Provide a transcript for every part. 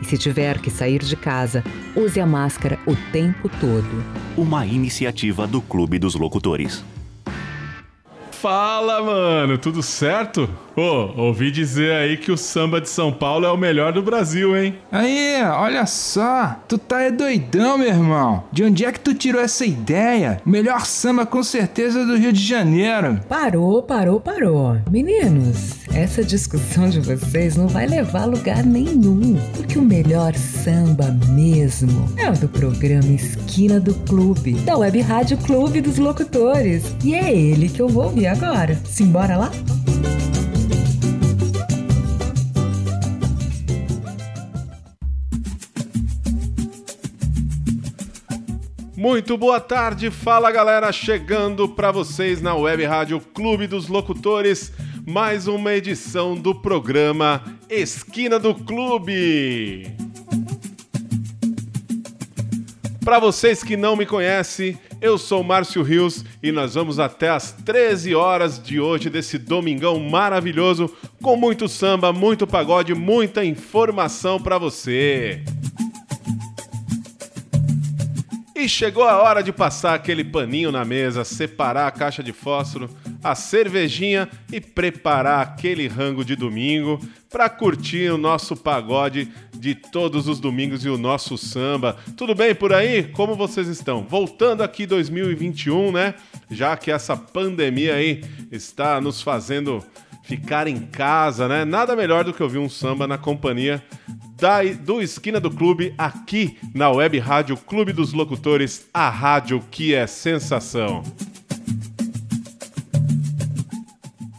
e se tiver que sair de casa, use a máscara o tempo todo. Uma iniciativa do Clube dos Locutores. Fala, mano, tudo certo? Pô, ouvi dizer aí que o samba de São Paulo é o melhor do Brasil, hein? Aí, olha só, tu tá é doidão, meu irmão. De onde é que tu tirou essa ideia? Melhor samba com certeza do Rio de Janeiro. Parou, parou, parou. Meninos, essa discussão de vocês não vai levar a lugar nenhum, porque o melhor samba mesmo é o do programa Esquina do Clube, da Web Rádio Clube dos Locutores. E é ele que eu vou ouvir agora. Simbora lá? Muito boa tarde, fala galera, chegando para vocês na Web Rádio Clube dos Locutores, mais uma edição do programa Esquina do Clube. Para vocês que não me conhecem, eu sou Márcio Rios e nós vamos até as 13 horas de hoje desse domingão maravilhoso com muito samba, muito pagode, muita informação para você. E chegou a hora de passar aquele paninho na mesa, separar a caixa de fósforo, a cervejinha e preparar aquele rango de domingo para curtir o nosso pagode de todos os domingos e o nosso samba. Tudo bem por aí? Como vocês estão? Voltando aqui 2021, né? Já que essa pandemia aí está nos fazendo ficar em casa, né? Nada melhor do que ouvir um samba na companhia da, do Esquina do Clube aqui na Web Rádio Clube dos Locutores, a rádio que é sensação.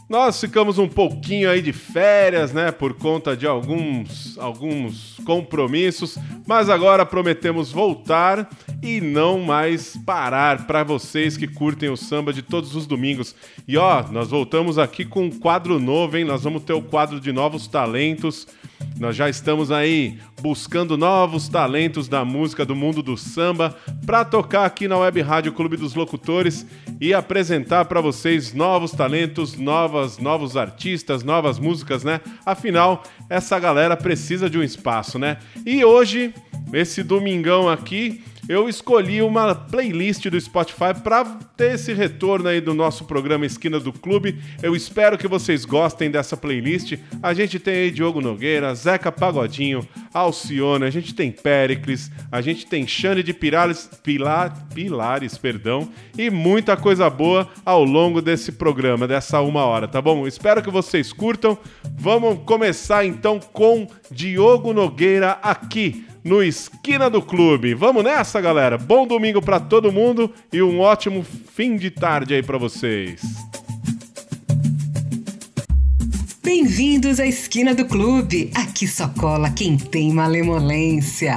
Nós ficamos um pouquinho aí de férias, né, por conta de alguns alguns compromissos, mas agora prometemos voltar e não mais parar para vocês que curtem o samba de todos os domingos. E ó, nós voltamos aqui com um quadro novo, hein? Nós vamos ter o quadro de novos talentos. Nós já estamos aí buscando novos talentos da música do mundo do samba para tocar aqui na Web Rádio Clube dos Locutores e apresentar para vocês novos talentos, novas, novos artistas, novas músicas, né? Afinal, essa galera precisa de um espaço, né? E hoje, esse domingão aqui, eu escolhi uma playlist do Spotify para ter esse retorno aí do nosso programa Esquina do Clube. Eu espero que vocês gostem dessa playlist. A gente tem aí Diogo Nogueira, Zeca Pagodinho, Alcione, a gente tem Pericles, a gente tem Xande de Pilares, Pilar, Pilares, perdão, e muita coisa boa ao longo desse programa, dessa uma hora, tá bom? Espero que vocês curtam. Vamos começar então com Diogo Nogueira aqui no Esquina do Clube. Vamos nessa, galera. Bom domingo para todo mundo e um ótimo fim de tarde aí para vocês. Bem-vindos à Esquina do Clube. Aqui só cola quem tem malemolência.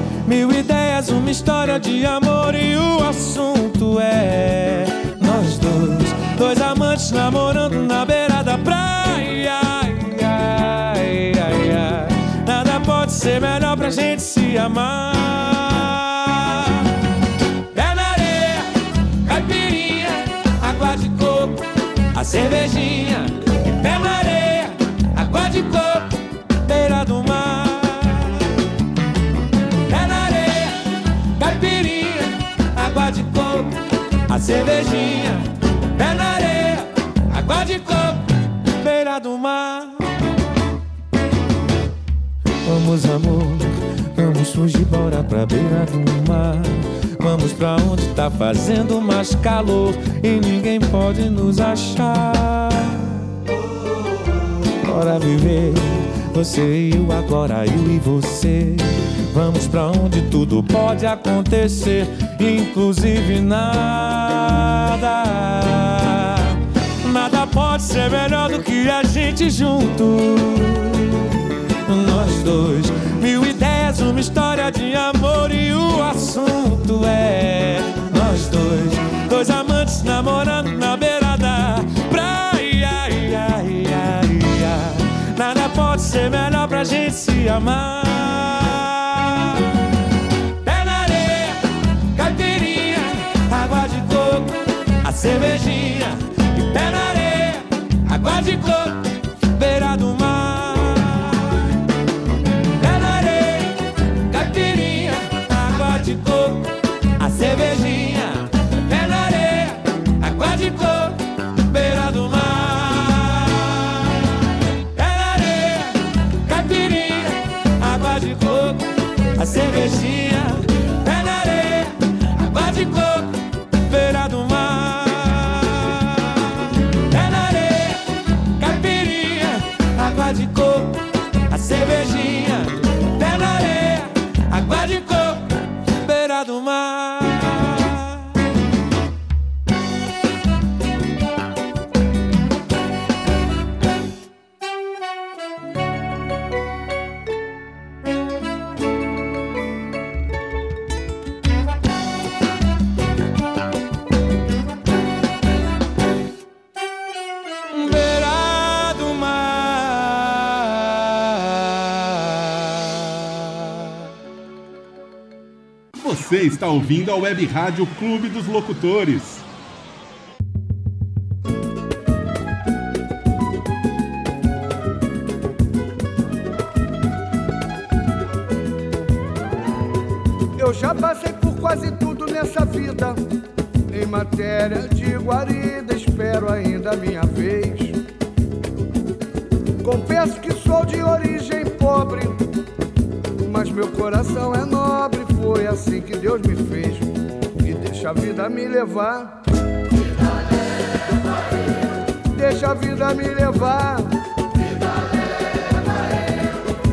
Mil ideias, uma história de amor e o assunto é nós dois, dois amantes namorando na beira da praia. Ai, ai, ai. Nada pode ser melhor pra gente se amar. Pé na areia, caipirinha, água de coco, a cervejinha. cervejinha, pé na areia, água de coco, beira do mar. Vamos, amor, vamos fugir, bora pra beira do mar. Vamos pra onde tá fazendo mais calor e ninguém pode nos achar. Bora viver, você e eu, agora eu e você. Vamos pra onde tudo pode acontecer, inclusive na nada. Nada pode ser melhor do que a gente junto. Nós dois, mil ideias, uma história de amor e o assunto é nós dois, dois amantes namorando na beira da praia. Ia, ia, ia. Nada pode ser melhor pra gente se amar. Cervejinha. E pé na areia, água de coco, está ouvindo a Web Rádio Clube dos Locutores. Eu já passei por quase tudo nessa vida. Em matéria de guarida, espero ainda a minha vez. Confesso que sou de origem pobre, mas meu coração é nobre. Foi assim que Deus me fez. E deixa a vida me levar. Deixa a vida me levar.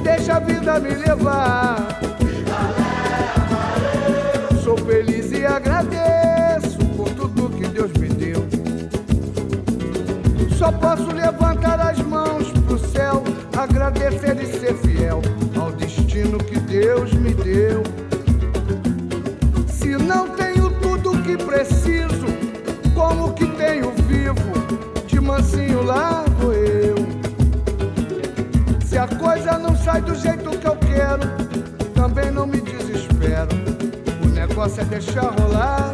Deixa a vida me levar. Sou feliz e agradeço por tudo que Deus me deu. Só posso levantar do jeito que eu quero, também não me desespero. O negócio é deixar rolar.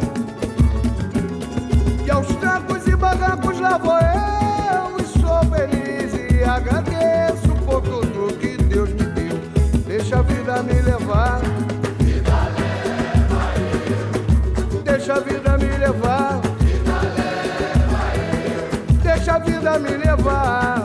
E aos trancos e barrancos lá vou eu. E sou feliz e agradeço por tudo que Deus me deu. Deixa a vida me levar. Deixa a vida me levar. Deixa a vida me levar.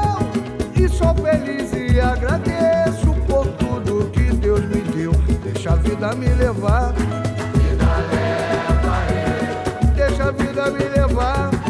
feliz e agradeço por tudo que Deus me deu. Deixa a vida me levar. Vida leva. Deixa a vida me levar.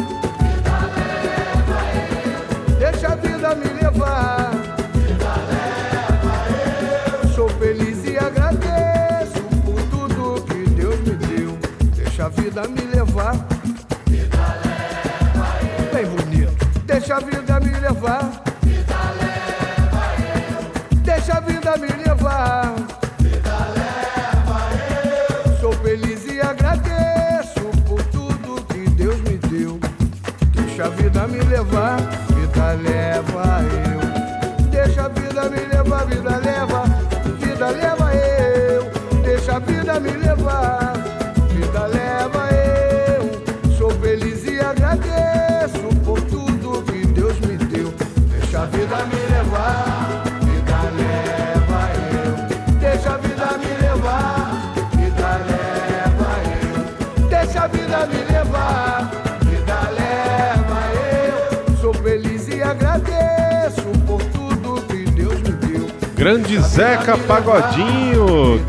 Grande Zeca Pagodinho.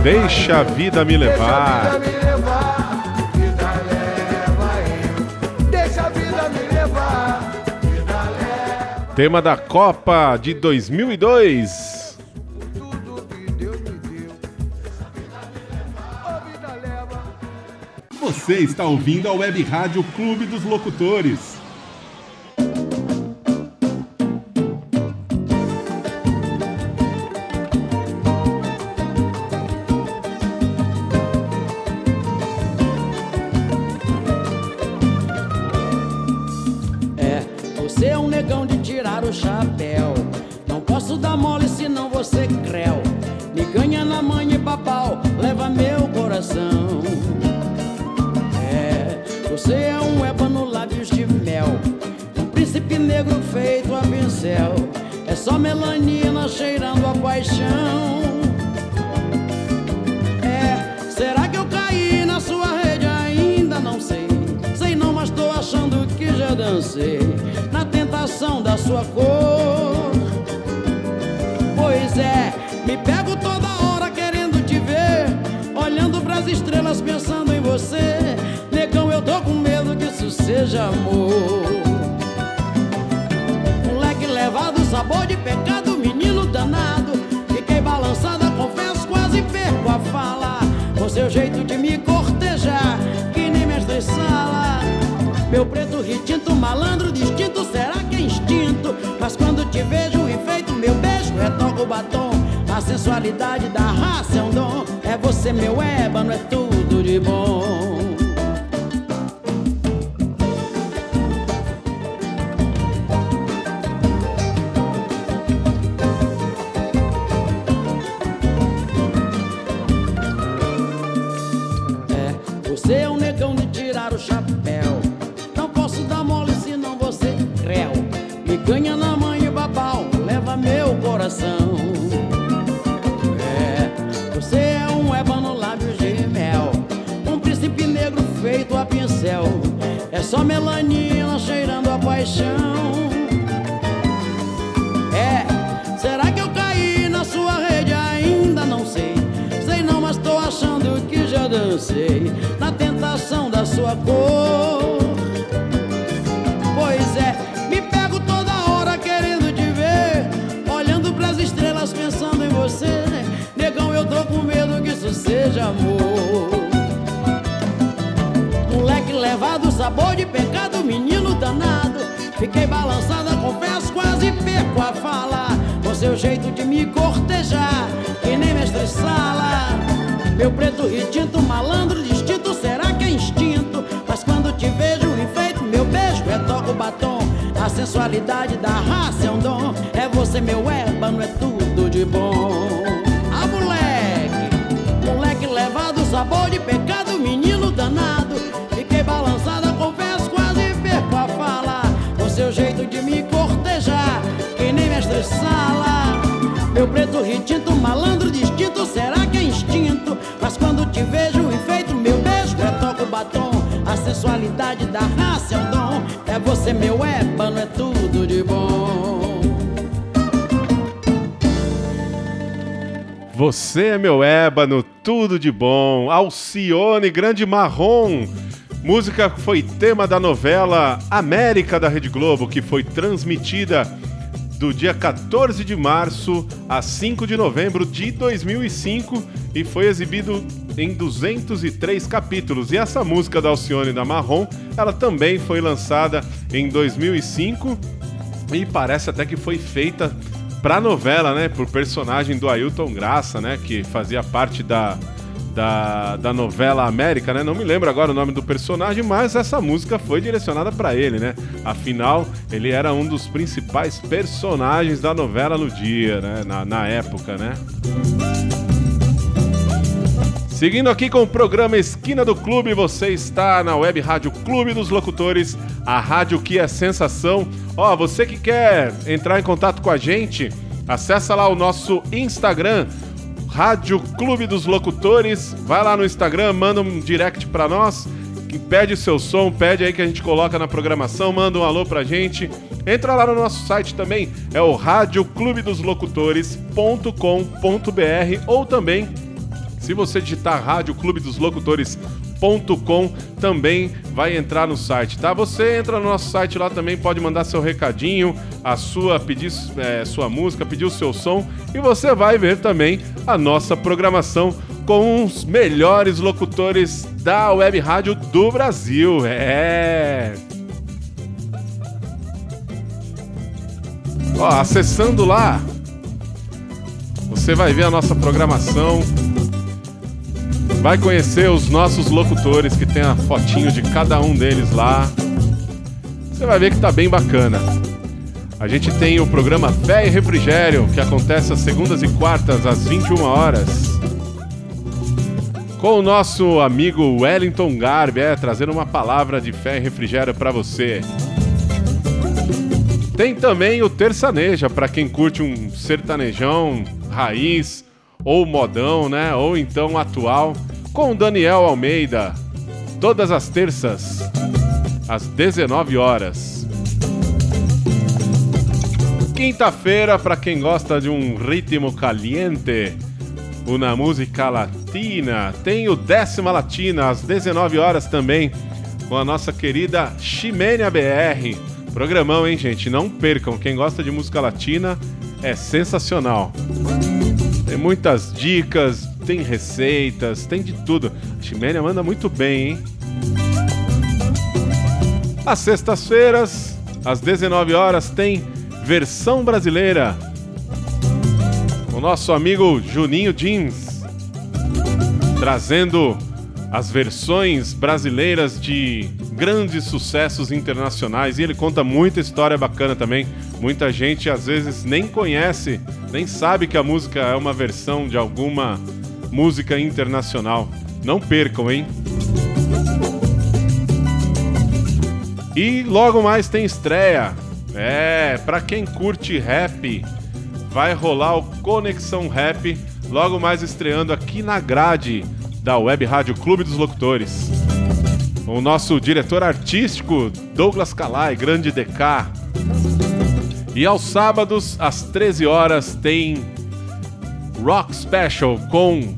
Deixa a vida me Deixa a levar. vida me levar, vida leva eu. Deixa a vida me levar, vida leva Tema da Copa de 2002. tudo que Deus me deu. Ô vida leva. Você está ouvindo a Web Rádio Clube dos Locutores. Meu preto retinto, malandro distinto, será que é instinto? Mas quando te vejo enfeito, meu beijo retoca o batom. A sensualidade da raça é um dom. É você, meu ébano, é tudo de bom. Coração. É, você é um ébano lábios de mel. Um príncipe negro feito a pincel. É só melanina cheirando a paixão. É, será que eu caí na sua rede? Ainda não sei. Sei não, mas tô achando que já dancei na tentação da sua cor. Sabor de pecado, menino danado. Fiquei balançada, confesso, quase perco a fala. Com seu jeito de me cortejar, que nem mestre sala. Meu preto retinto, malandro distinto, será que é instinto? Mas quando te vejo enfeito, meu beijo retoca o batom. A sensualidade da raça é um dom. É você, meu ébano, é tudo de bom. Ah, moleque, moleque levado, sabor de pecado, menino danado. Sala. Meu preto retinto, malandro distinto, será que é instinto? Mas quando te vejo enfeito, meu beijo retoca o batom. A sensualidade da raça é um dom. É você, meu ébano, é tudo de bom. Você é meu ébano, tudo de bom. Alcione, grande marrom. Música foi tema da novela América da Rede Globo, que foi transmitida do dia 14 de março a 5 de novembro de 2005 e foi exibido em 203 capítulos. E essa música da Alcione da Marrom, ela também foi lançada em 2005 e parece até que foi feita pra novela, né? Por personagem do Ailton Graça, né? Que fazia parte da, da, da novela América, né? Não me lembro agora o nome do personagem, mas essa música foi direcionada para ele, né? Afinal, ele era um dos principais personagens da novela no dia, né? Na, na época, né? Seguindo aqui com o programa Esquina do Clube, você está na Web Rádio Clube dos Locutores, a rádio que é sensação. Ó, você que quer entrar em contato com a gente, acessa lá o nosso Instagram, Rádio Clube dos Locutores. Vai lá no Instagram, manda um direct para nós, pede o seu som, pede aí que a gente coloca na programação, manda um alô pra gente. Entra lá no nosso site também, é o radioclubedoslocutores.com.br ou também se você digitar Rádio Clube dos Locutores.com também vai entrar no site, tá? Você entra no nosso site lá também, pode mandar seu recadinho, a sua pedir é, sua música, pedir o seu som e você vai ver também a nossa programação com os melhores locutores da web rádio do Brasil. É. Ó, acessando lá, você vai ver a nossa programação Vai conhecer os nossos locutores que tem a fotinho de cada um deles lá. Você vai ver que tá bem bacana. A gente tem o programa Fé e Refrigério, que acontece às segundas e quartas às 21 horas. Com o nosso amigo Wellington Garbi, é, trazendo uma palavra de fé e refrigério para você. Tem também o Terçaneja, para quem curte um sertanejão raiz, ou modão, né? Ou então atual com Daniel Almeida, todas as terças, às 19 horas. Quinta-feira, para quem gosta de um ritmo caliente, uma música latina, tem o Décima Latina, às 19 horas também, com a nossa querida Ximênia BR. Programão, hein, gente? Não percam. Quem gosta de música latina é sensacional. Tem muitas dicas, tem receitas, tem de tudo. A Chiméria manda muito bem, hein? Às sextas-feiras, às 19 horas, tem versão brasileira. O nosso amigo Juninho Jeans trazendo as versões brasileiras de grandes sucessos internacionais e ele conta muita história bacana também. Muita gente às vezes nem conhece, nem sabe que a música é uma versão de alguma música internacional. Não percam, hein? E logo mais tem estreia. É, para quem curte rap, vai rolar o Conexão Rap, logo mais estreando aqui na grade da Web Rádio Clube dos Locutores. O nosso diretor artístico, Douglas Calai, grande DK. E aos sábados, às 13 horas, tem Rock Special com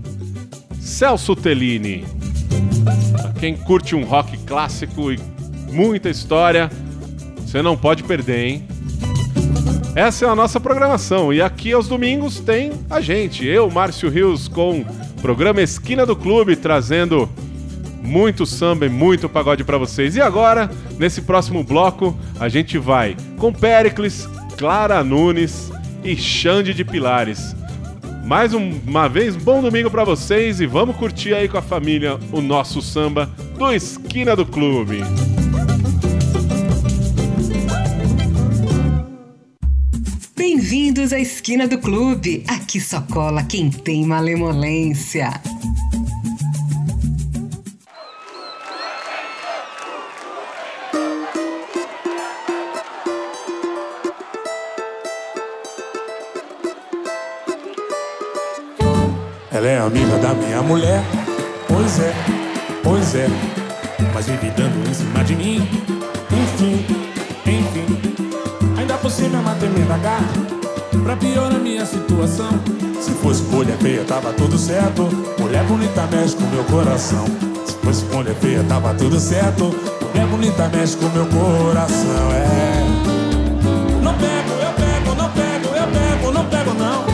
Celso Tellini. Pra quem curte um rock clássico e muita história, você não pode perder, hein? Essa é a nossa programação e aqui aos domingos tem a gente, eu, Márcio Rios, com o programa Esquina do Clube, trazendo muito samba e muito pagode para vocês. E agora, nesse próximo bloco, a gente vai com Pericles, Clara Nunes e Xande de Pilares. Mais um, uma vez, bom domingo para vocês e vamos curtir aí com a família o nosso samba do Esquina do Clube. Bem-vindos à Esquina do Clube. Aqui só cola quem tem malemolência. Amiga da minha mulher, pois é, pois é. Mas vive dando em cima de mim, enfim, enfim. Ainda por cima é uma tremenda gata, pra piorar minha situação. Se fosse mulher feia, tava tudo certo. Mulher bonita mexe com meu coração. Se fosse mulher feia, tava tudo certo. Mulher bonita mexe com meu coração, é. Não pego, eu pego, não pego, eu pego, não pego, não.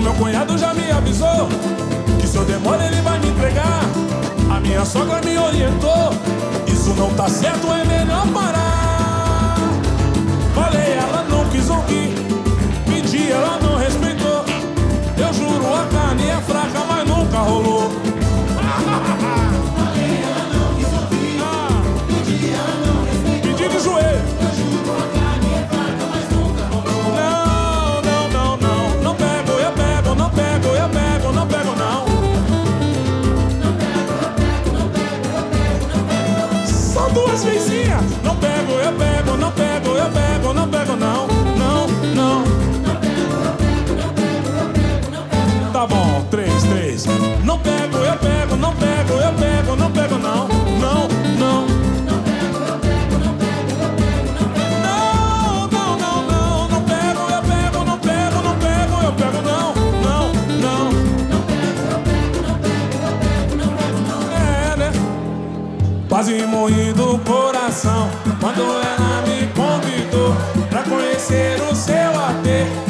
Meu cunhado já me avisou que se eu demora ele vai me entregar. A minha sogra me orientou. Isso não tá certo, é melhor parar. Falei, ela não quis ouvir. Pedi, ela não respeitou. Eu juro, a carne é fraca, eu pego, não pego, não. Não, não. Não, não, não, não. Não pego, eu pego, não pego, não pego, eu pego, não. Não, não. É, né? Quase morri do coração quando ela me convidou pra conhecer o seu até.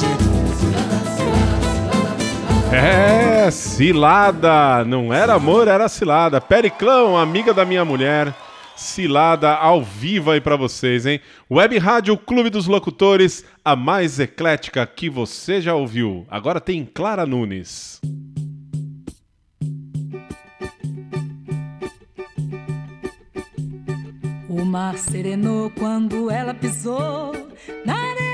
Jeito. É, cilada. Não era amor, era cilada. Periclão, amiga da minha mulher. Cilada ao vivo aí pra vocês, hein? Web Rádio Clube dos Locutores, a mais eclética que você já ouviu. Agora tem Clara Nunes. O mar serenou quando ela pisou na areia.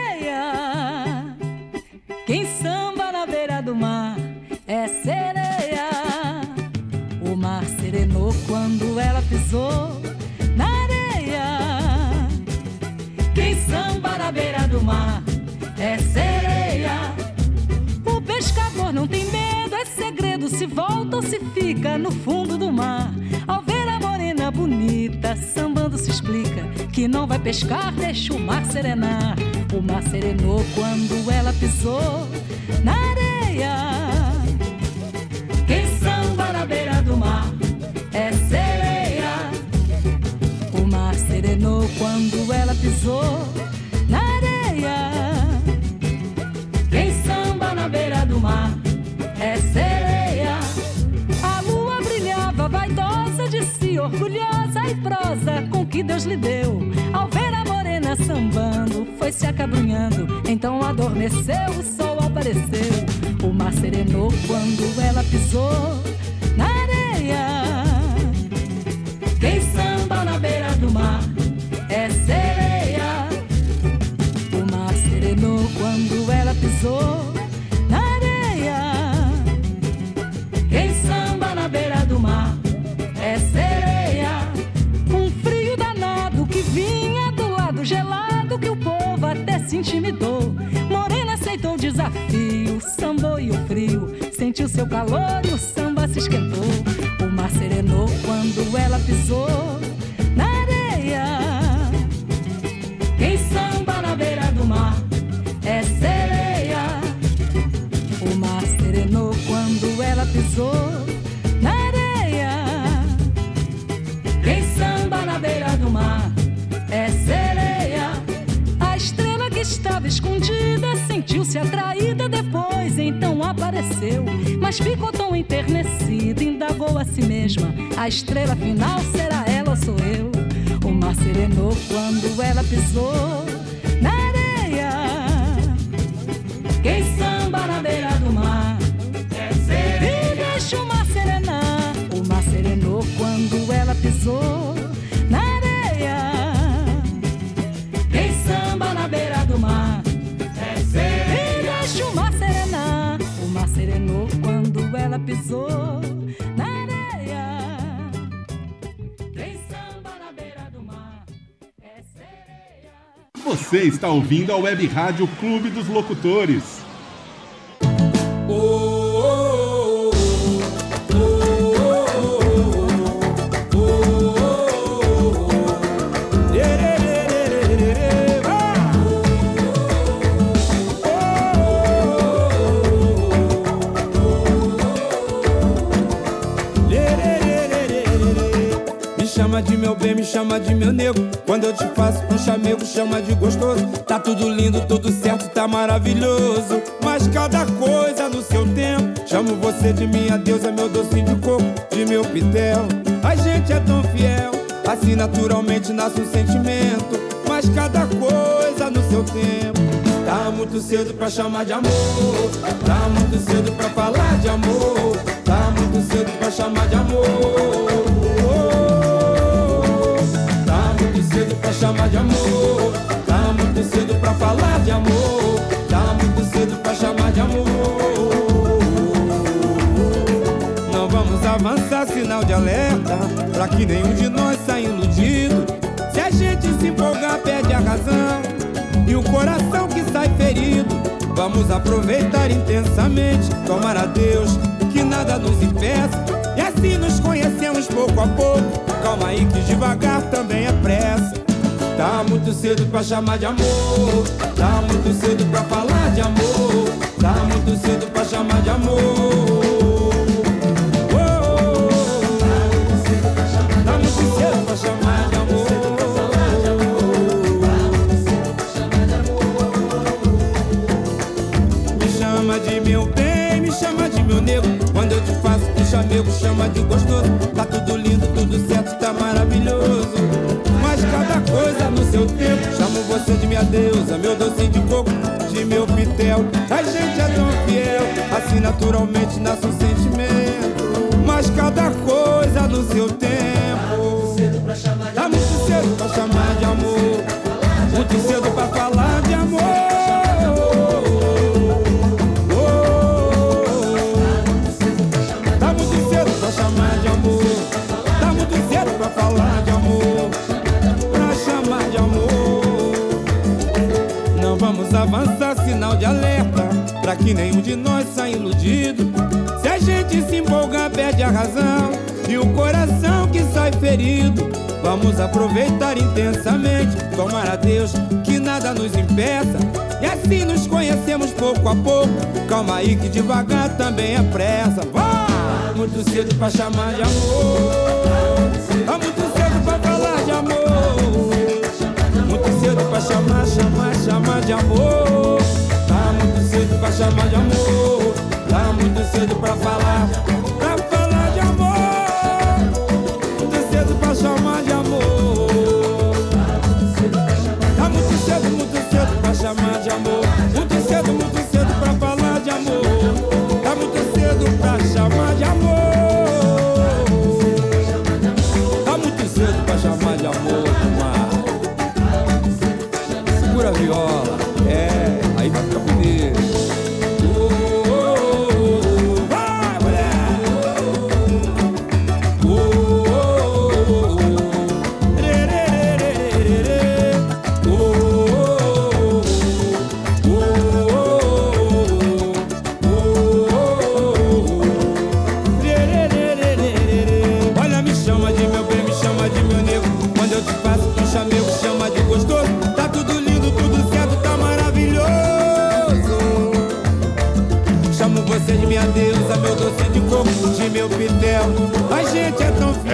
Quem samba na beira do mar é sereia. O mar serenou quando ela pisou na areia. Quem samba na beira do mar é sereia. O pescador não tem medo, é segredo. Se volta ou se fica no fundo do mar. Ao ver a bonita, sambando se explica que não vai pescar, deixa o mar serenar. O mar serenou quando ela pisou na areia. Quem samba na beira do mar é sereia. O mar serenou quando ela pisou na areia. Quem samba na beira do mar e prosa com que Deus lhe deu. Ao ver a morena sambando, foi se acabrunhando. Então adormeceu, o sol apareceu. O mar serenou quando ela pisou na areia. Quem samba na beira do mar é sereia. O mar serenou quando ela pisou se intimidou. Morena aceitou o desafio, sambou e o frio. Sentiu seu calor e o samba se esquentou. O mar serenou quando ela pisou na areia. Quem samba na beira do mar é sereia. O mar serenou quando ela pisou sentiu-se atraída depois, então apareceu. Mas ficou tão enternecida, indagou a si mesma: a estrela final será ela ou sou eu? O mar serenou quando ela pisou na areia. Quem samba na beira do mar. E deixa o mar serenar. O mar serenou quando ela pisou na areia. Quem samba na beira do mar é sereia. Você está ouvindo a Web Rádio Clube dos Locutores. Me chama de meu nego. Quando eu te faço um chamego, chama de gostoso. Tá tudo lindo, tudo certo, tá maravilhoso. Mas cada coisa no seu tempo. Chamo você de minha deusa, meu docinho de coco, de meu pitel. A gente é tão fiel, assim naturalmente nasce um sentimento. Mas cada coisa no seu tempo. Tá muito cedo pra chamar de amor. Tá muito cedo pra falar de amor. Tá muito cedo pra chamar de amor. Cedo pra chamar de amor. Tá muito cedo pra falar de amor. Tá muito cedo pra chamar de amor. Não vamos avançar, sinal de alerta. Pra que nenhum de nós saia iludido. Se a gente se empolgar, perde a razão. E o coração que sai ferido. Vamos aproveitar intensamente. Tomar a Deus que nada nos impeça. E assim nos conhecemos pouco a pouco. Calma aí que devagar também é pressa. Tá muito cedo pra chamar de amor. Tá muito cedo pra falar de amor. Tá muito cedo pra chamar de amor. Chamego, chama de gostoso. Tá tudo lindo, tudo certo, tá maravilhoso. Mas cada coisa no seu tempo. Chamo você de minha deusa, meu docinho de coco, de meu pitel. A gente é tão fiel, assim naturalmente nasce um sentimento. Mas cada coisa no seu tempo. Tá muito cedo pra chamar de amor. Muito cedo pra falar de amor. Avançar, sinal de alerta. Pra que nenhum de nós saia iludido. Se a gente se empolgar, perde a razão. E o coração que sai ferido. Vamos aproveitar intensamente. Tomar a Deus que nada nos impeça. E assim nos conhecemos pouco a pouco. Calma aí que devagar também é pressa. Vai! Muito cedo pra chamar de amor. Tá muito cedo amor. Tá muito cedo pra chamar de amor. Tá muito cedo pra falar. Pra falar de amor. Muito cedo pra chamar de amor. Tá muito cedo, muito cedo pra chamar de amor.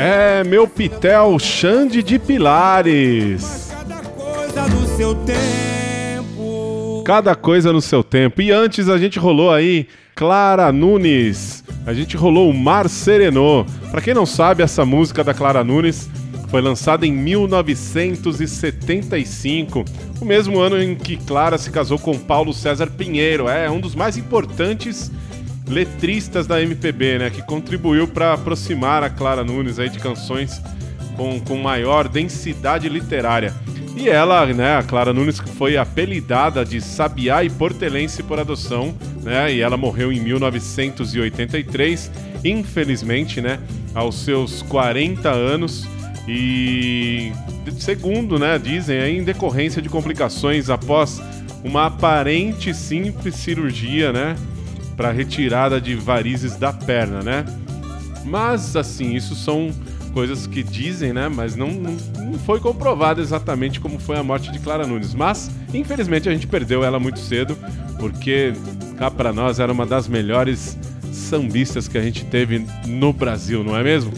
É meu Pitel Xande de Pilares. Cada coisa no seu tempo. Cada coisa no seu tempo. E antes a gente rolou aí Clara Nunes. A gente rolou o Mar Serenô. Pra quem não sabe, essa música da Clara Nunes foi lançada em 1975, o mesmo ano em que Clara se casou com Paulo César Pinheiro. É um dos mais importantes letristas da MPB, né? Que contribuiu para aproximar a Clara Nunes aí de canções com, com maior densidade literária. E ela, né, a Clara Nunes, que foi apelidada de Sabiá e Portelense por adoção, né? E ela morreu em 1983, infelizmente, né, aos seus 40 anos. E segundo, né, dizem, é em decorrência de complicações após uma aparente simples cirurgia, né, para retirada de varizes da perna, né? Mas assim, isso são coisas que dizem, né? Mas não, não, foi comprovado exatamente como foi a morte de Clara Nunes. Mas, infelizmente, a gente perdeu ela muito cedo, porque cá para nós era uma das melhores sambistas que a gente teve no Brasil, não é mesmo?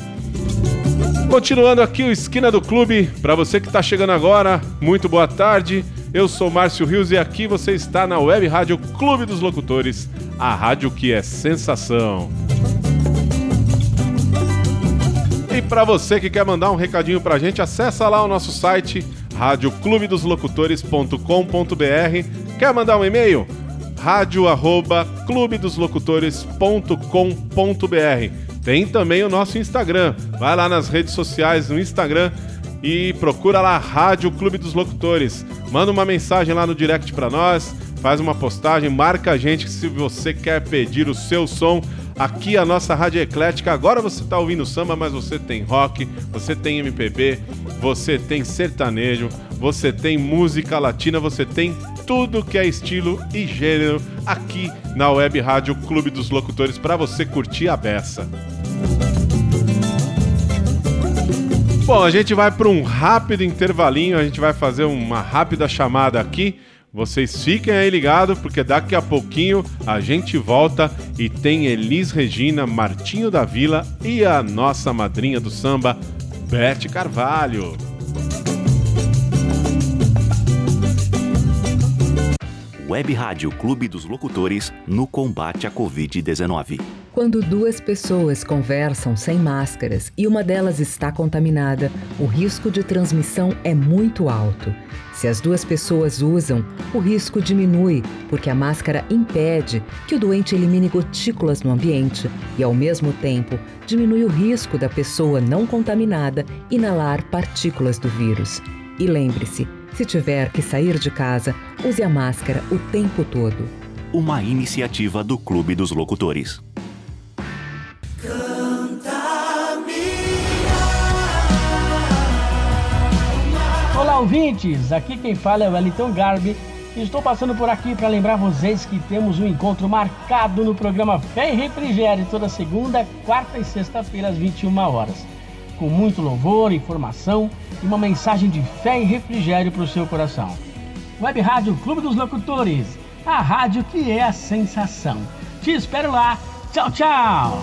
Continuando aqui o Esquina do Clube, para você que está chegando agora, muito boa tarde. Eu sou Márcio Rios e aqui você está na Web Rádio Clube dos Locutores, a rádio que é sensação. E para você que quer mandar um recadinho pra gente, acessa lá o nosso site radioclubedoslocutores.com.br. Quer mandar um e-mail? radio@clubedoslocutores.com.br. Tem também o nosso Instagram. Vai lá nas redes sociais no Instagram e procura lá Rádio Clube dos Locutores. Manda uma mensagem lá no direct para nós, faz uma postagem, marca a gente se você quer pedir o seu som. Aqui a nossa rádio eclética. Agora você está ouvindo samba, mas você tem rock, você tem MPB, você tem sertanejo, você tem música latina, você tem tudo que é estilo e gênero aqui na Web Rádio Clube dos Locutores para você curtir a beça. Bom, a gente vai para um rápido intervalinho, a gente vai fazer uma rápida chamada aqui. Vocês fiquem aí ligados, porque daqui a pouquinho a gente volta e tem Elis Regina, Martinho da Vila e a nossa madrinha do samba, Beth Carvalho. Web Rádio Clube dos Locutores no combate à Covid-19. Quando duas pessoas conversam sem máscaras e uma delas está contaminada, o risco de transmissão é muito alto. Se as duas pessoas usam, o risco diminui, porque a máscara impede que o doente elimine gotículas no ambiente e, ao mesmo tempo, diminui o risco da pessoa não contaminada inalar partículas do vírus. E lembre-se, se tiver que sair de casa, use a máscara o tempo todo. Uma iniciativa do Clube dos Locutores. Ouvintes! Aqui quem fala é o Wellington Garbi. Estou passando por aqui para lembrar vocês que temos um encontro marcado no programa Fé e Refrigério toda segunda, quarta e sexta-feira às 21 horas. Com muito louvor, informação e uma mensagem de fé e refrigério para o seu coração. Web Rádio Clube dos Locutores, a rádio que é a sensação. Te espero lá. Tchau, tchau!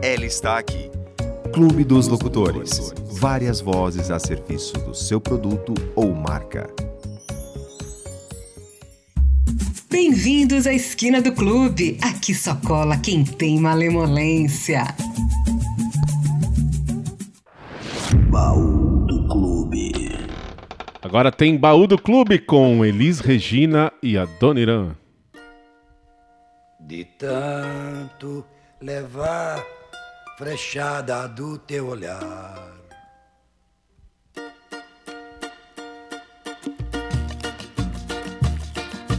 Ela está aqui. Clube dos Locutores. Várias vozes a serviço do seu produto ou marca. Bem-vindos à esquina do clube. Aqui só cola quem tem malemolência. Baú do Clube. Agora tem Baú do Clube com Elis Regina e a Dona Irã. De tanto levar frechada do teu olhar.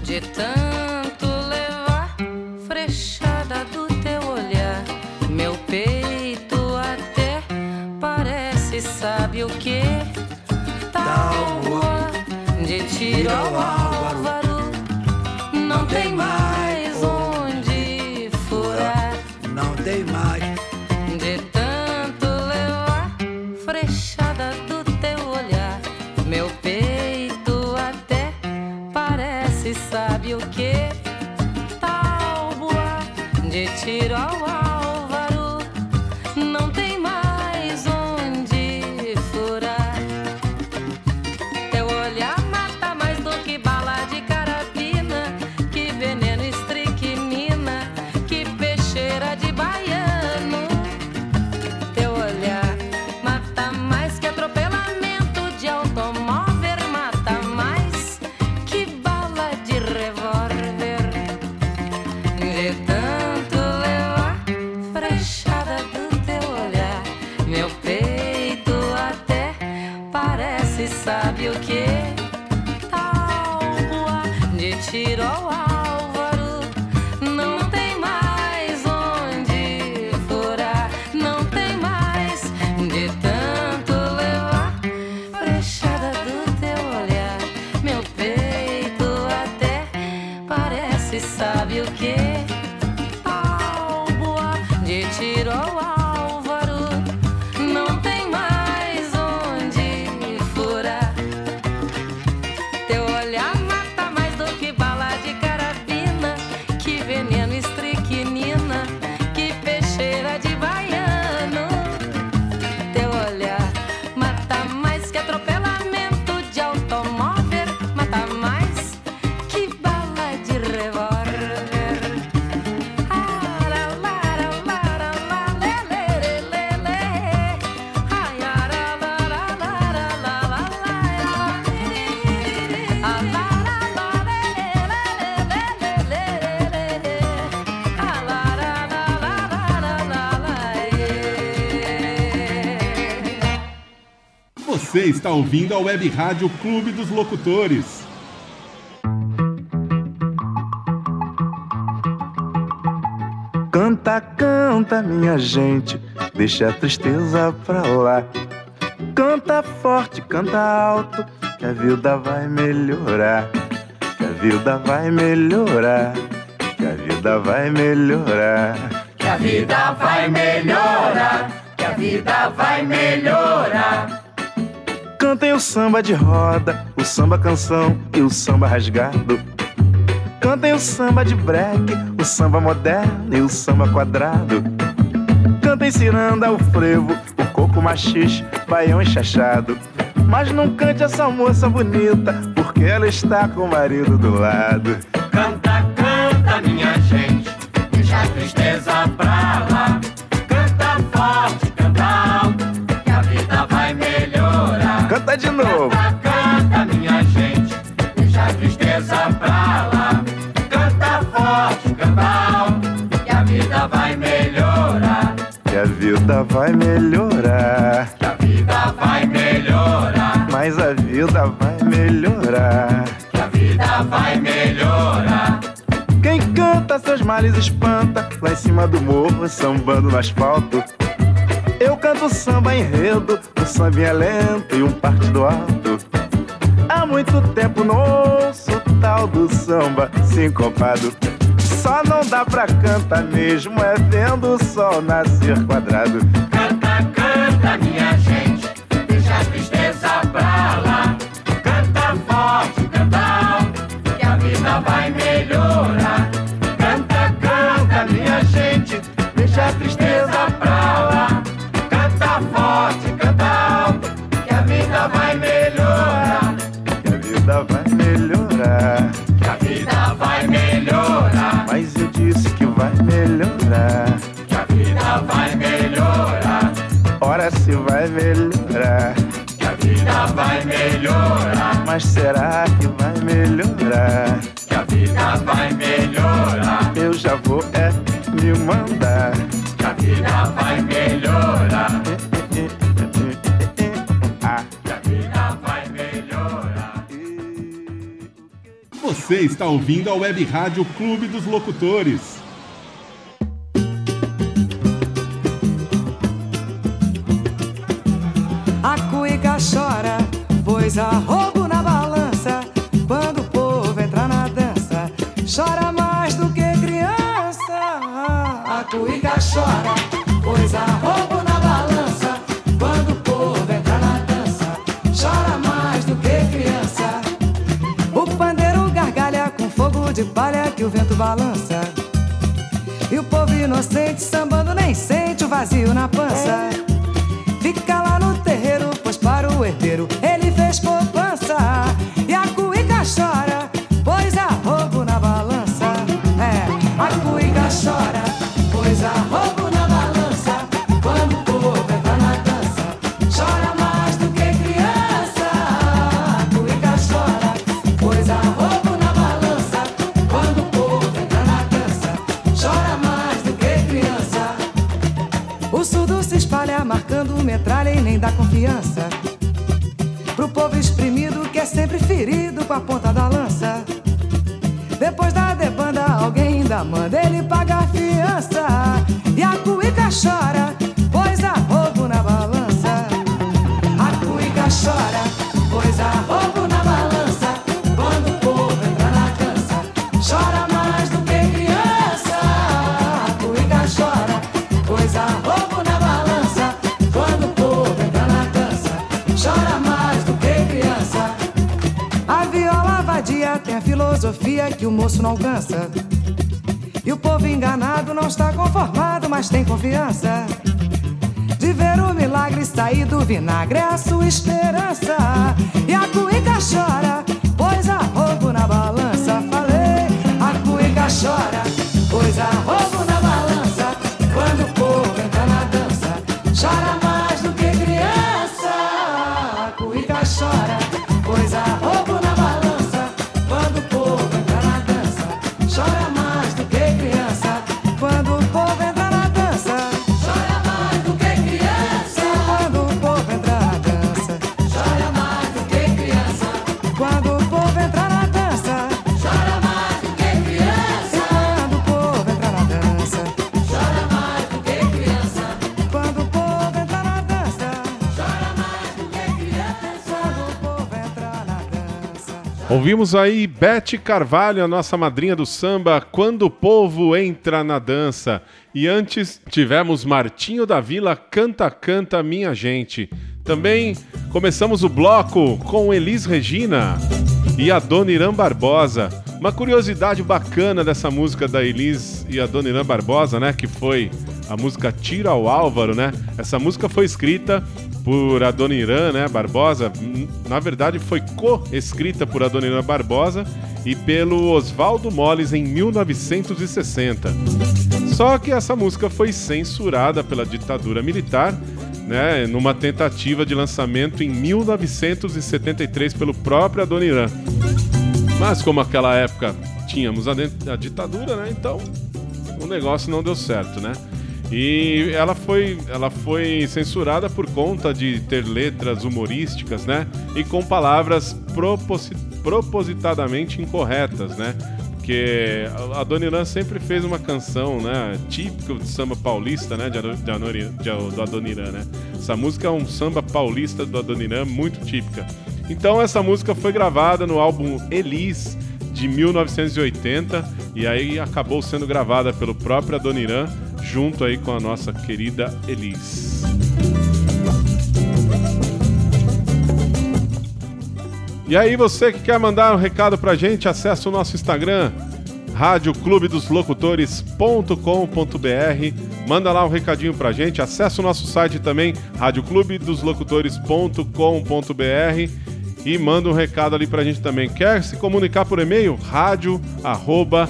De tanto levar frechada do teu olhar, meu peito até parece, sabe o que? Tábua de tiro está ouvindo a Web Rádio Clube dos Locutores. Canta, canta, minha gente, deixa a tristeza pra lá. Canta forte, canta alto, que a vida vai melhorar. Que a vida vai melhorar. Que a vida vai melhorar. Que a vida vai melhorar, que a vida vai melhorar. Cantem o samba de roda, o samba canção e o samba rasgado. Cantem o samba de break, o samba moderno e o samba quadrado. Cantem ciranda, o frevo, o coco machixe, baião enxachado. Mas não cante essa moça bonita, porque ela está com o marido do lado. Canta, canta, minha gente, deixa a tristeza vida vai melhorar. Que a vida vai melhorar. Mas a vida vai melhorar. Que a vida vai melhorar. Quem canta seus males espanta, lá em cima do morro, sambando no asfalto. Eu canto samba enredo, o samba é lento e um partido alto. Há muito tempo não ouço tal do samba sincopado. Só não dá pra cantar mesmo, é vendo o sol nascer quadrado. Canta, canta, minha gente, deixa a tristeza pra lá. Canta forte, canta alto, que a vida vai melhorar. Se vai melhorar. Que a vida vai melhorar. Mas será que vai melhorar? Que a vida vai melhorar. Eu já vou é me mandar. Que a vida vai melhorar. Que a vida vai melhorar. Você está ouvindo a Web Rádio Clube dos Locutores. Há roubo na balança. Quando o povo entra na dança, chora mais do que criança. A cuica chora, pois há roubo na balança. Quando o povo entra na dança, chora mais do que criança. O pandeiro gargalha com fogo de palha que o vento balança. E o povo inocente sambando nem sente o vazio na pança. Fica lá no terreiro, pois para o herdeiro ele filosofia que o moço não alcança. E o povo enganado não está conformado, mas tem confiança. De ver o milagre sair do vinagre é a sua esperança. E a cuica chora, Ouvimos aí Bete Carvalho, a nossa madrinha do samba, Quando o Povo Entra na Dança. E antes tivemos Martinho da Vila, Canta Canta Minha Gente. Também começamos o bloco com Elis Regina e a Dona Irã Barbosa. Uma curiosidade bacana dessa música da Elis e a Dona Irã Barbosa, né? Que foi a música Tira ao Álvaro, né? Essa música foi escrita por a Dona Irã, né, Barbosa. Hum, Na verdade, foi co-escrita por a Dona Irã Barbosa e pelo Oswaldo Molles em 1960. Só que essa música foi censurada pela ditadura militar, né, numa tentativa de lançamento em 1973 pelo próprio Dona Irã. Mas como aquela época tínhamos a, a ditadura, né, então o negócio não deu certo, né? E ela foi, ela foi censurada por conta de ter letras humorísticas, né? E com palavras proposi- propositadamente incorretas, né? Porque a- Dona Irã sempre fez uma canção, né? Típica de samba paulista, né? De, de, de, do Adoniran, né? Essa música é um samba paulista do Adoniran muito típica. Então essa música foi gravada no álbum Elis, de 1980 e aí acabou sendo gravada pelo próprio Adoniran junto aí com a nossa querida Elis. E aí você que quer mandar um recado pra gente, acesse o nosso Instagram Rádio Clube dos Locutores.com.br. Manda lá um recadinho pra gente, acesse o nosso site também, radioclubedoslocutores.com.br e manda um recado ali pra gente também. Quer se comunicar por e-mail? rádio arroba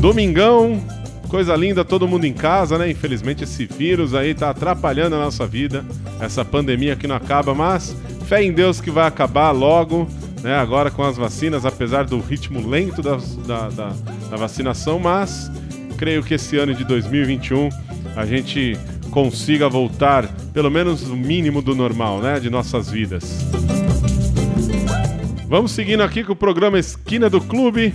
Domingão, coisa linda, todo mundo em casa, né? Infelizmente esse vírus aí tá atrapalhando a nossa vida, essa pandemia que não acaba, mas fé em Deus que vai acabar logo, né? Agora com as vacinas, apesar do ritmo lento da, da, da- da vacinação, mas creio que esse ano de 2021 a gente consiga voltar, pelo menos o mínimo do normal, né? De nossas vidas. Vamos seguindo aqui com o programa Esquina do Clube,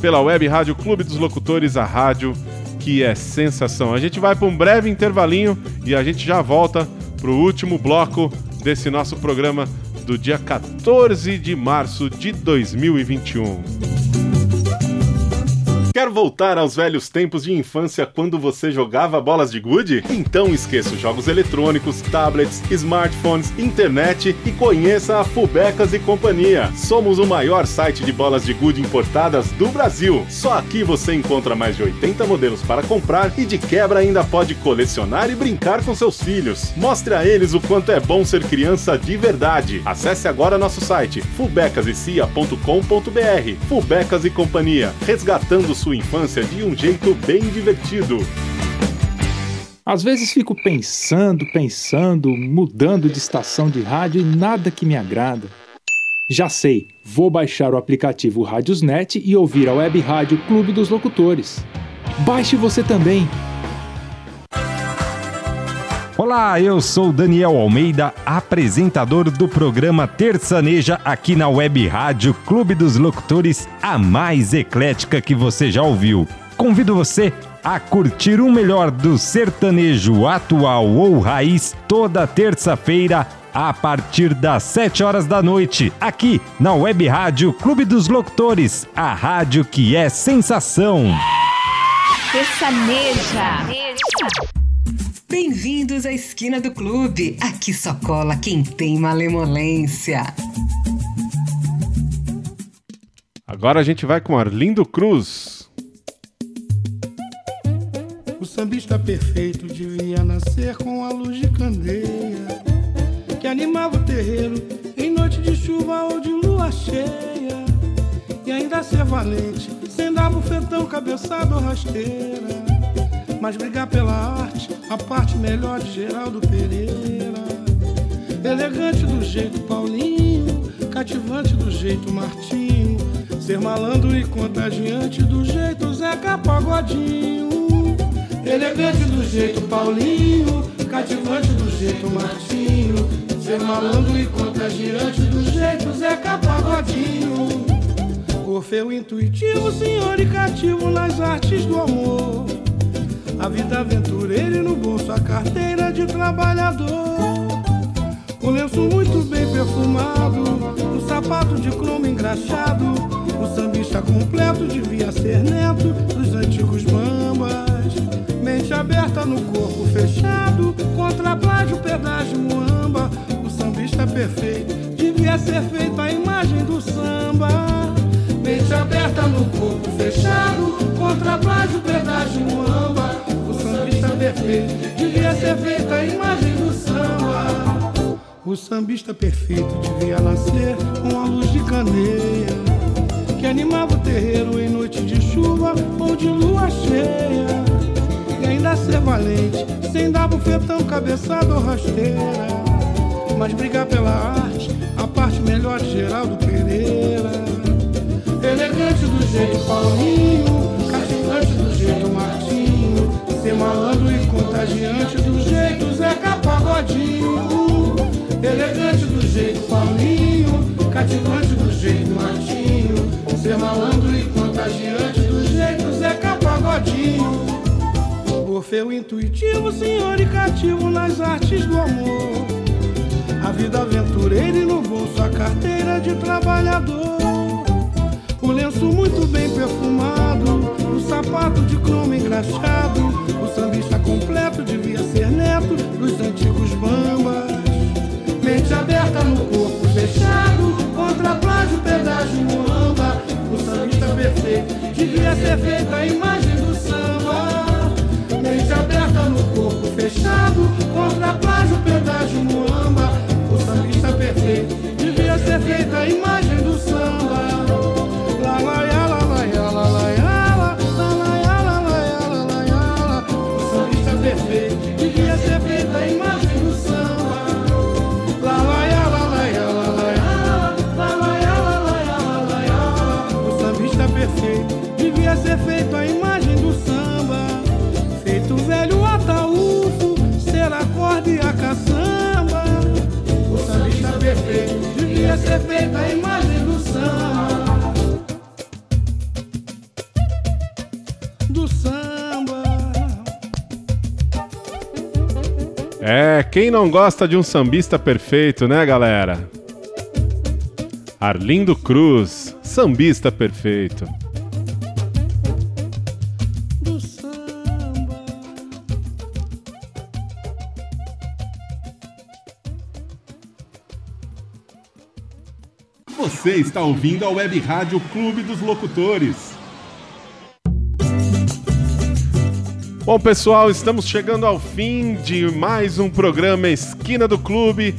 pela web Rádio Clube dos Locutores, a rádio que é sensação. A gente vai para um breve intervalinho e a gente já volta para o último bloco desse nosso programa do dia 14 de março de 2021. Quer voltar aos velhos tempos de infância quando você jogava bolas de gude? Então esqueça os jogos eletrônicos, tablets, smartphones, internet e conheça a Fubecas e Companhia. Somos o maior site de bolas de gude importadas do Brasil. Só aqui você encontra mais de 80 modelos para comprar e de quebra ainda pode colecionar e brincar com seus filhos. Mostre a eles o quanto é bom ser criança de verdade. Acesse agora nosso site fubecasecia.com.br. Fubecas e Companhia, resgatando sua infância de um jeito bem divertido. Às vezes fico pensando, pensando, mudando de estação de rádio e nada que me agrada. Já sei, vou baixar o aplicativo Radiosnet e ouvir a web rádio Clube dos Locutores. Baixe você também. Olá, eu sou Daniel Almeida, apresentador do programa Terçaneja aqui na Web Rádio Clube dos Locutores, a mais eclética que você já ouviu. Convido você a curtir o melhor do sertanejo atual ou raiz toda terça-feira a partir das 7 horas da noite, aqui na Web Rádio Clube dos Locutores, a rádio que é sensação. Sertaneja. Bem-vindos à esquina do clube. Aqui só cola quem tem malemolência. Agora a gente vai com Arlindo Cruz. O sambista perfeito devia nascer com a luz de candeia que animava o terreiro em noite de chuva ou de lua cheia. E ainda ser valente, sem dar bufetão, cabeçada ou rasteira. Mas brigar pela arte, a parte melhor de Geraldo Pereira. Elegante do jeito Paulinho, cativante do jeito Martinho. Ser malandro e contagiante do jeito Zeca Pagodinho. Elegante do jeito Paulinho, cativante do jeito Martinho. Ser malandro e contagiante do jeito Zeca Pagodinho. Orfeu intuitivo, senhor e cativo nas artes do amor. A vida aventureira e no bolso a carteira de trabalhador. O lenço muito bem perfumado, o sapato de cromo engraxado. O sambista completo devia ser neto dos antigos bambas. Mente aberta no corpo fechado, contra plágio, pedágio, muamba. O sambista perfeito devia ser feito a imagem do samba. Mente aberta no corpo fechado, contra plágio, pedágio, muamba. O sambista perfeito devia ser feito a imagem do samba. O sambista perfeito devia nascer com a luz de candeia que animava o terreiro em noite de chuva ou de lua cheia. E ainda ser valente, sem dar bufetão, cabeçada ou rasteira. Mas brigar pela arte, a parte melhor de Geraldo Pereira. Elegante do jeito Paulinho, cativante do jeito Martinho. Ser malandro e contagiante do jeito Zeca Pagodinho. Elegante do jeito Paulinho, cativante do jeito Martinho. Ser malandro e contagiante do jeito Zeca Pagodinho. Orfeu intuitivo, senhor e cativo nas artes do amor. A vida aventureira e no bolso a carteira de trabalhador. O lenço muito bem perfumado, o sapato de cromo engraxado. Sambista completo devia ser neto dos antigos bambas. Mente aberta no corpo fechado, contra plágio, pedágio, muamba. O sambista perfeito devia ser feito a imagem do samba. Mente aberta no corpo fechado, contra plágio, pedágio, muamba. O sambista perfeito devia ser feito a imagem quem não gosta de um sambista perfeito, né, galera? Arlindo Cruz, sambista perfeito. Você está ouvindo a Web Rádio Clube dos Locutores. Bom, pessoal, estamos chegando ao fim de mais um programa Esquina do Clube.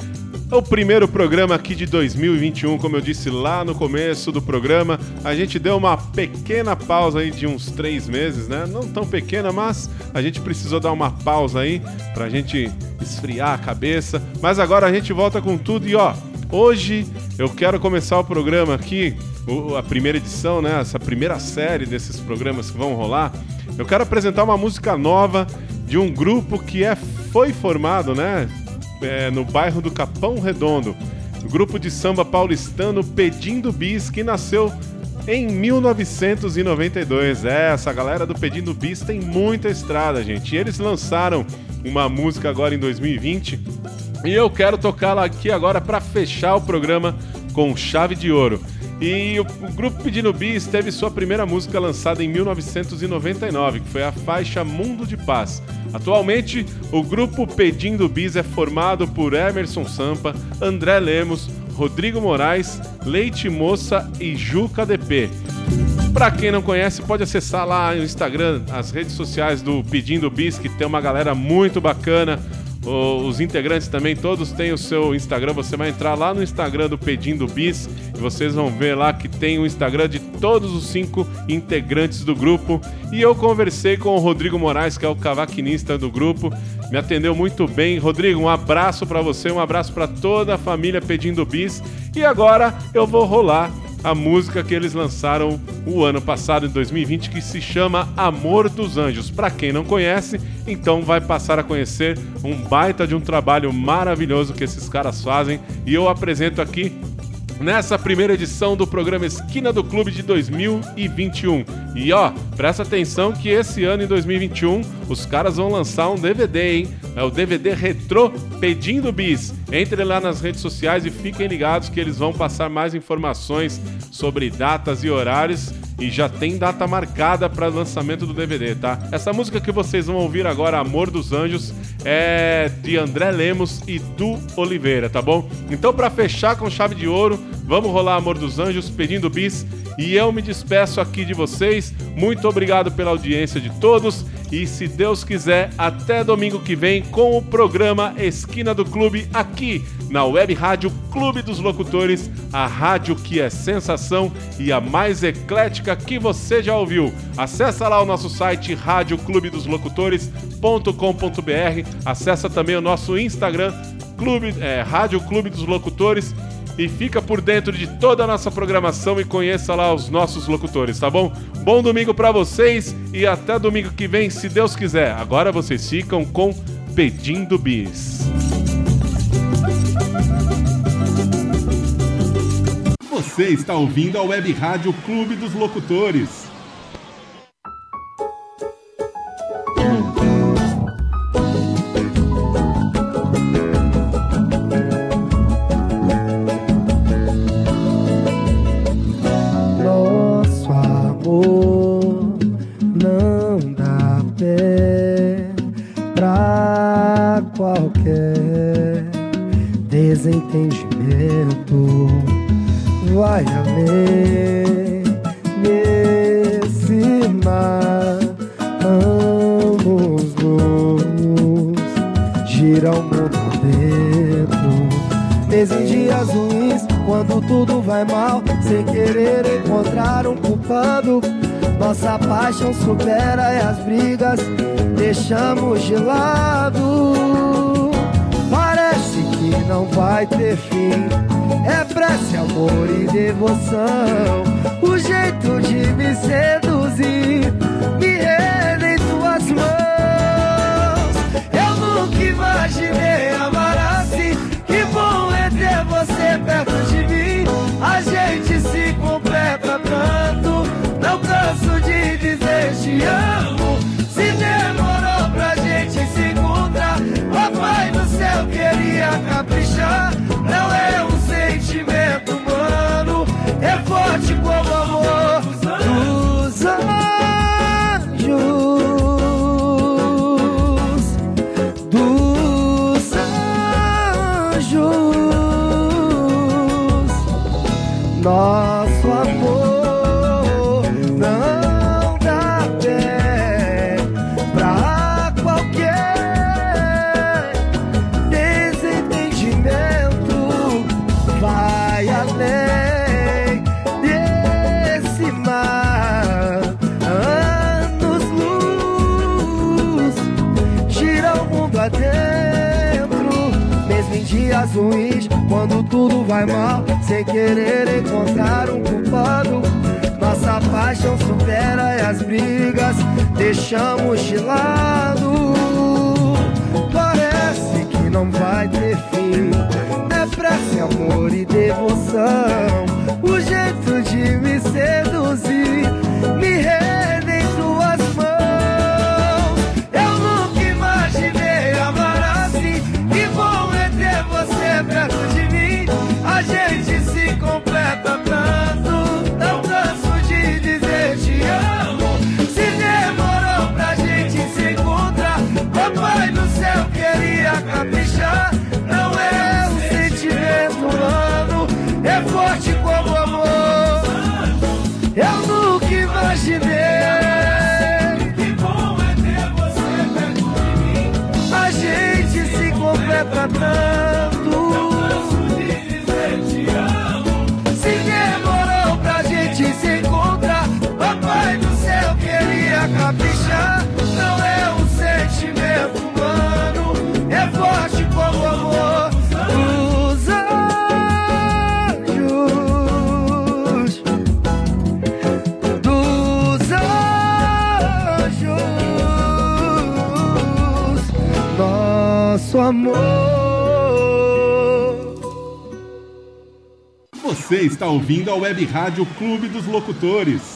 O primeiro programa aqui de 2021, como eu disse lá no começo do programa, a gente deu uma pequena pausa aí de uns três meses, né? Não tão pequena, mas a gente precisou dar uma pausa aí pra gente esfriar a cabeça. Mas agora a gente volta com tudo e ó, hoje eu quero começar o programa aqui, a primeira edição, né? Essa primeira série desses programas que vão rolar. Eu quero apresentar uma música nova de um grupo que é, foi formado, né? é, no bairro do Capão Redondo. O grupo de samba paulistano Pedindo Bis, que nasceu em 1992. É, essa galera do Pedindo Bis tem muita estrada, gente. E eles lançaram uma música agora em 2020 e eu quero tocá-la aqui agora para fechar o programa com chave de ouro. E o, o grupo Pedindo Bis teve sua primeira música lançada em 1999, que foi a faixa Mundo de Paz. Atualmente, o grupo Pedindo Bis é formado por Emerson Sampa, André Lemos, Rodrigo Moraes, Leite Moça e Juca DP. Pra quem não conhece, pode acessar lá no Instagram, as redes sociais do Pedindo Bis, que tem uma galera muito bacana. Os integrantes também, todos têm o seu Instagram. Você vai entrar lá no Instagram do Pedindo Bis e vocês vão ver lá que tem o Instagram de todos os cinco integrantes do grupo. E eu conversei com o Rodrigo Moraes, que é o cavaquinista do grupo. Me atendeu muito bem. Rodrigo, um abraço pra você, um abraço pra toda a família Pedindo Bis. E agora eu vou rolar a música que eles lançaram o ano passado, em 2020, que se chama Amor dos Anjos. Para quem não conhece, então vai passar a conhecer um baita de um trabalho maravilhoso que esses caras fazem e eu apresento aqui nessa primeira edição do programa Esquina do Clube de 2021. E ó, presta atenção que esse ano em 2021 os caras vão lançar um DVD, hein? É o DVD Retrô Pedindo Bis. Entre lá nas redes sociais e fiquem ligados que eles vão passar mais informações sobre datas e horários e já tem data marcada para lançamento do DVD, tá? Essa música que vocês vão ouvir agora, Amor dos Anjos, é de André Lemos e Du Oliveira, tá bom? Então, para fechar com chave de ouro, vamos rolar Amor dos Anjos, pedindo bis. E eu me despeço aqui de vocês. Muito obrigado pela audiência de todos. E se Deus quiser, até domingo que vem com o programa Esquina do Clube aqui na Web Rádio Clube dos Locutores, a rádio que é sensação e a mais eclética que você já ouviu. Acesse lá o nosso site radioclubedosLocutores.com.br. Acessa também o nosso Instagram, Clube, é, Rádio Clube dos Locutores e fica por dentro de toda a nossa programação e conheça lá os nossos locutores, tá bom? Bom domingo pra vocês e até domingo que vem, se Deus quiser. Agora vocês ficam com Pedindo Bis. Você está ouvindo a Web Rádio Clube dos Locutores. Deixamos de lado. Parece que não vai ter fim. É prece, amor e devoção. O jeito de me seduzir me rende em tuas mãos. Eu nunca imaginei amar assim. Que bom é ter você perto de mim. A gente se completa tanto. Não canso de dizer te amo. deveria caprichar. Não é um sentimento humano, é forte como a vai mal, sem querer encontrar um culpado. Nossa paixão supera as brigas, deixamos de lado. Parece que não vai ter fim. É prece, amor e devoção. O jeito de me seduzir. nosso amor. Você está ouvindo a Web Rádio Clube dos Locutores.